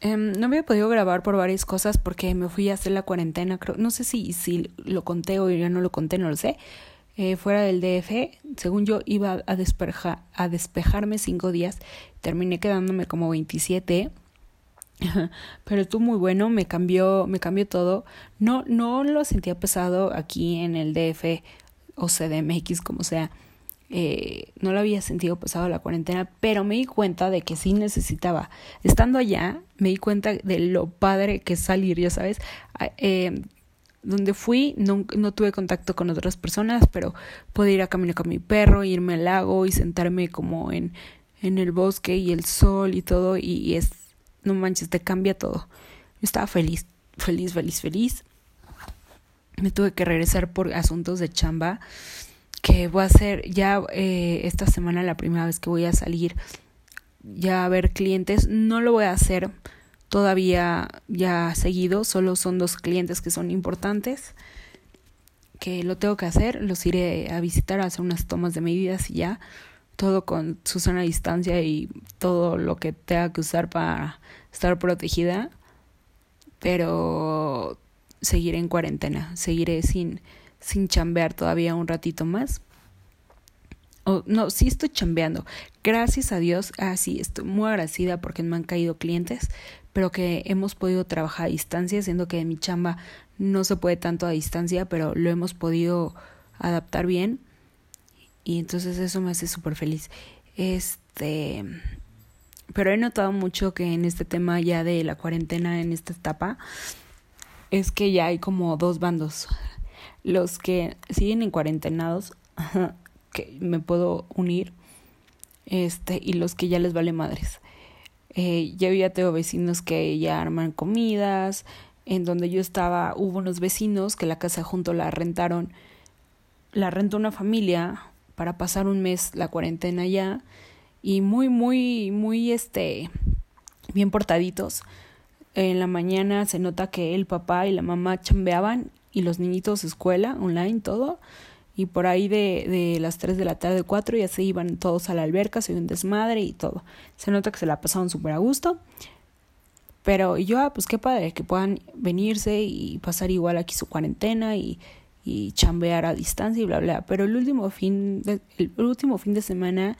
Em, no había podido grabar por varias cosas porque me fui a hacer la cuarentena, creo, no sé si, si lo conté o ya no lo conté, no lo sé. Eh, fuera del DF, según yo iba a, a despejarme cinco días, terminé quedándome como 27 pero estuvo muy bueno, me cambió, me cambió todo. No, no lo sentía pesado aquí en el DF o CDMX, como sea. Eh, no lo había sentido pesado la cuarentena, pero me di cuenta de que sí necesitaba. Estando allá, me di cuenta de lo padre que es salir, ya sabes. Ah, eh, donde fui no, no tuve contacto con otras personas, pero pude ir a caminar con mi perro, irme al lago y sentarme como en, en el bosque y el sol y todo, y es no manches, te cambia todo. Estaba feliz, feliz, feliz, feliz. Me tuve que regresar por asuntos de chamba, que voy a hacer ya eh, esta semana la primera vez que voy a salir ya a ver clientes. No lo voy a hacer todavía ya seguido, solo son dos clientes que son importantes que lo tengo que hacer, los iré a visitar, a hacer unas tomas de medidas y ya, todo con su zona distancia y todo lo que tenga que usar para estar protegida, pero seguiré en cuarentena, seguiré sin, sin chambear todavía un ratito más. Oh, no, sí estoy chambeando. Gracias a Dios, ah, sí, estoy muy agradecida porque me han caído clientes, pero que hemos podido trabajar a distancia, siendo que mi chamba no se puede tanto a distancia, pero lo hemos podido adaptar bien. Y entonces eso me hace súper feliz. Este, pero he notado mucho que en este tema ya de la cuarentena, en esta etapa, es que ya hay como dos bandos. Los que siguen en cuarentenados, que me puedo unir, este, y los que ya les vale madres. Eh, yo ya tengo vecinos que ya arman comidas, en donde yo estaba hubo unos vecinos que la casa junto la rentaron, la rentó una familia para pasar un mes la cuarentena ya y muy, muy, muy, este, bien portaditos. En la mañana se nota que el papá y la mamá chambeaban y los niñitos escuela, online, todo. Y por ahí de, de las 3 de la tarde, 4, ya se iban todos a la alberca, se un desmadre y todo. Se nota que se la pasaban súper a gusto. Pero yo, ah, pues qué padre, que puedan venirse y pasar igual aquí su cuarentena y, y chambear a distancia y bla, bla. Pero el último fin el último fin de semana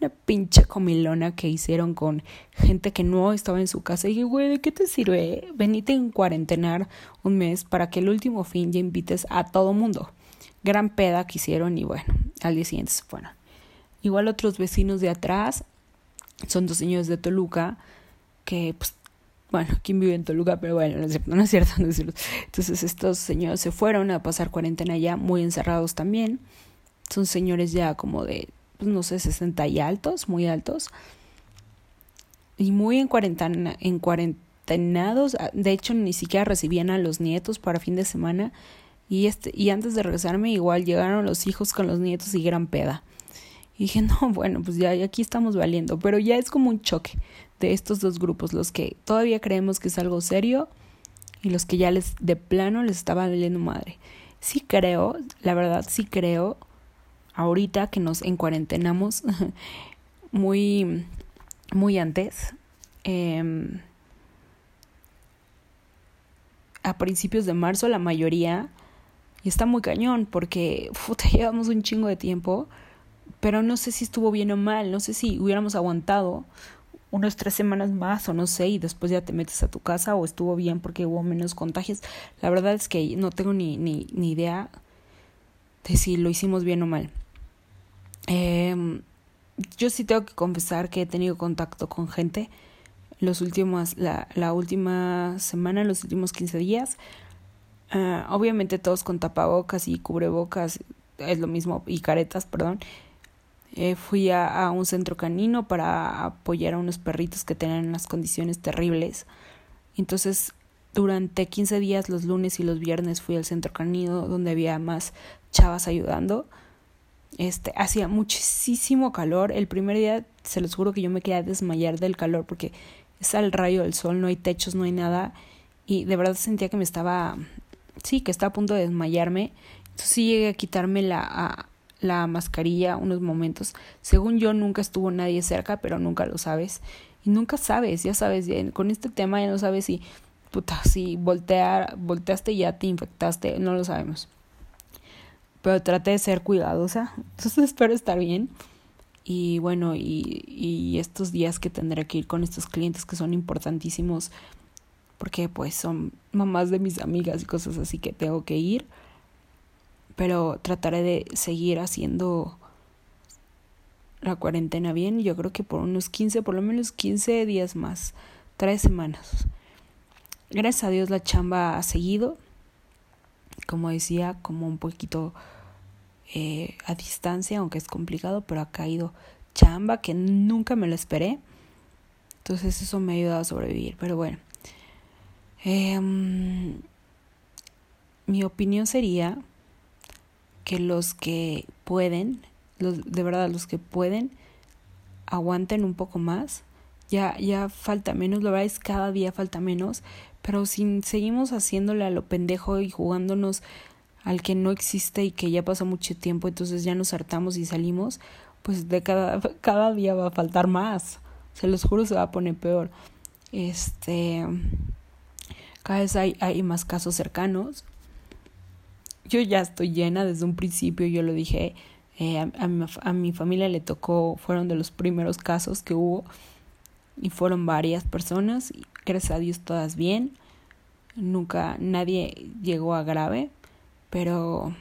una pinche comilona que hicieron con gente que no estaba en su casa. Y dije, güey, ¿de qué te sirve? Venite en cuarentenar un mes para que el último fin ya invites a todo mundo. Gran peda que hicieron y bueno, al día siguiente se fueron. Igual otros vecinos de atrás, son dos señores de Toluca, que pues, bueno, ¿quién vive en Toluca? Pero bueno, no es cierto, no es cierto, no es cierto. Entonces estos señores se fueron a pasar cuarentena ya, muy encerrados también. Son señores ya como de pues, no sé, 60 y altos, muy altos. Y muy en, cuarentena, en cuarentenados. Ah, de hecho, ni siquiera recibían a los nietos para fin de semana. Y, este, y antes de regresarme, igual llegaron los hijos con los nietos y gran peda. Y dije, no, bueno, pues ya, aquí estamos valiendo. Pero ya es como un choque de estos dos grupos, los que todavía creemos que es algo serio y los que ya les de plano les estaba valiendo madre. Sí creo, la verdad sí creo ahorita que nos encuarentenamos muy, muy antes. Em, a principios de marzo la mayoría y está muy cañón porque puta, llevamos un chingo de tiempo pero no sé si estuvo bien o mal no sé si hubiéramos aguantado unas tres semanas más o no sé y después ya te metes a tu casa o estuvo bien porque hubo menos contagios la verdad es que no tengo ni, ni, ni idea de si lo hicimos bien o mal eh, yo sí tengo que confesar que he tenido contacto con gente los últimos, la, la última semana, los últimos 15 días. Uh, obviamente todos con tapabocas y cubrebocas, es lo mismo, y caretas, perdón. Eh, fui a, a, un centro canino para apoyar a unos perritos que tenían unas condiciones terribles. Entonces, durante 15 días, los lunes y los viernes, fui al centro canino donde había más chavas ayudando. Este, hacía muchísimo calor. El primer día, se los juro que yo me quedé a desmayar del calor porque es al rayo del sol, no hay techos, no hay nada. Y de verdad sentía que me estaba, sí, que estaba a punto de desmayarme. Entonces sí llegué a quitarme la, la mascarilla unos momentos. Según yo nunca estuvo nadie cerca, pero nunca lo sabes. Y nunca sabes, ya sabes, con este tema ya no sabes si, puta, si voltear, volteaste y ya te infectaste, no lo sabemos. Pero trate de ser cuidadosa, entonces espero estar bien. Y bueno, y, y estos días que tendré que ir con estos clientes que son importantísimos, porque pues son mamás de mis amigas y cosas así que tengo que ir. Pero trataré de seguir haciendo la cuarentena bien. Yo creo que por unos 15, por lo menos 15 días más, tres semanas. Gracias a Dios la chamba ha seguido. Como decía, como un poquito eh, a distancia, aunque es complicado, pero ha caído chamba que nunca me lo esperé. Entonces eso me ha ayudado a sobrevivir. Pero bueno. Eh, mi opinión sería que los que pueden, los, de verdad los que pueden, aguanten un poco más. Ya, ya falta menos, la verdad es cada día falta menos, pero si seguimos haciéndole a lo pendejo y jugándonos al que no existe y que ya pasó mucho tiempo, entonces ya nos hartamos y salimos, pues de cada, cada día va a faltar más. Se los juro, se va a poner peor. Este. Cada vez hay, hay más casos cercanos. Yo ya estoy llena desde un principio, yo lo dije. Eh, a, mi, a mi familia le tocó, fueron de los primeros casos que hubo y fueron varias personas. Gracias a Dios todas bien. Nunca nadie llegó a grave pero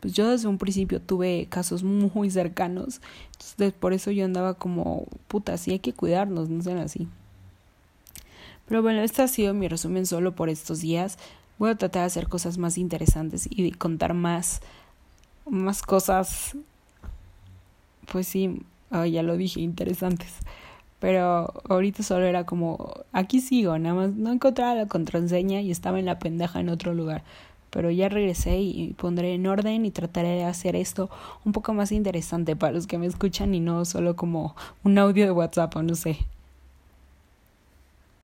pues yo desde un principio tuve casos muy cercanos, entonces por eso yo andaba como, puta, sí hay que cuidarnos, no sean así. Pero bueno, este ha sido mi resumen solo por estos días. Voy a tratar de hacer cosas más interesantes y contar más, más cosas, pues sí, ya lo dije, interesantes. Pero ahorita solo era como, aquí sigo, nada más no encontraba la contraseña y estaba en la pendeja en otro lugar pero ya regresé y pondré en orden y trataré de hacer esto un poco más interesante para los que me escuchan y no solo como un audio de WhatsApp o no sé.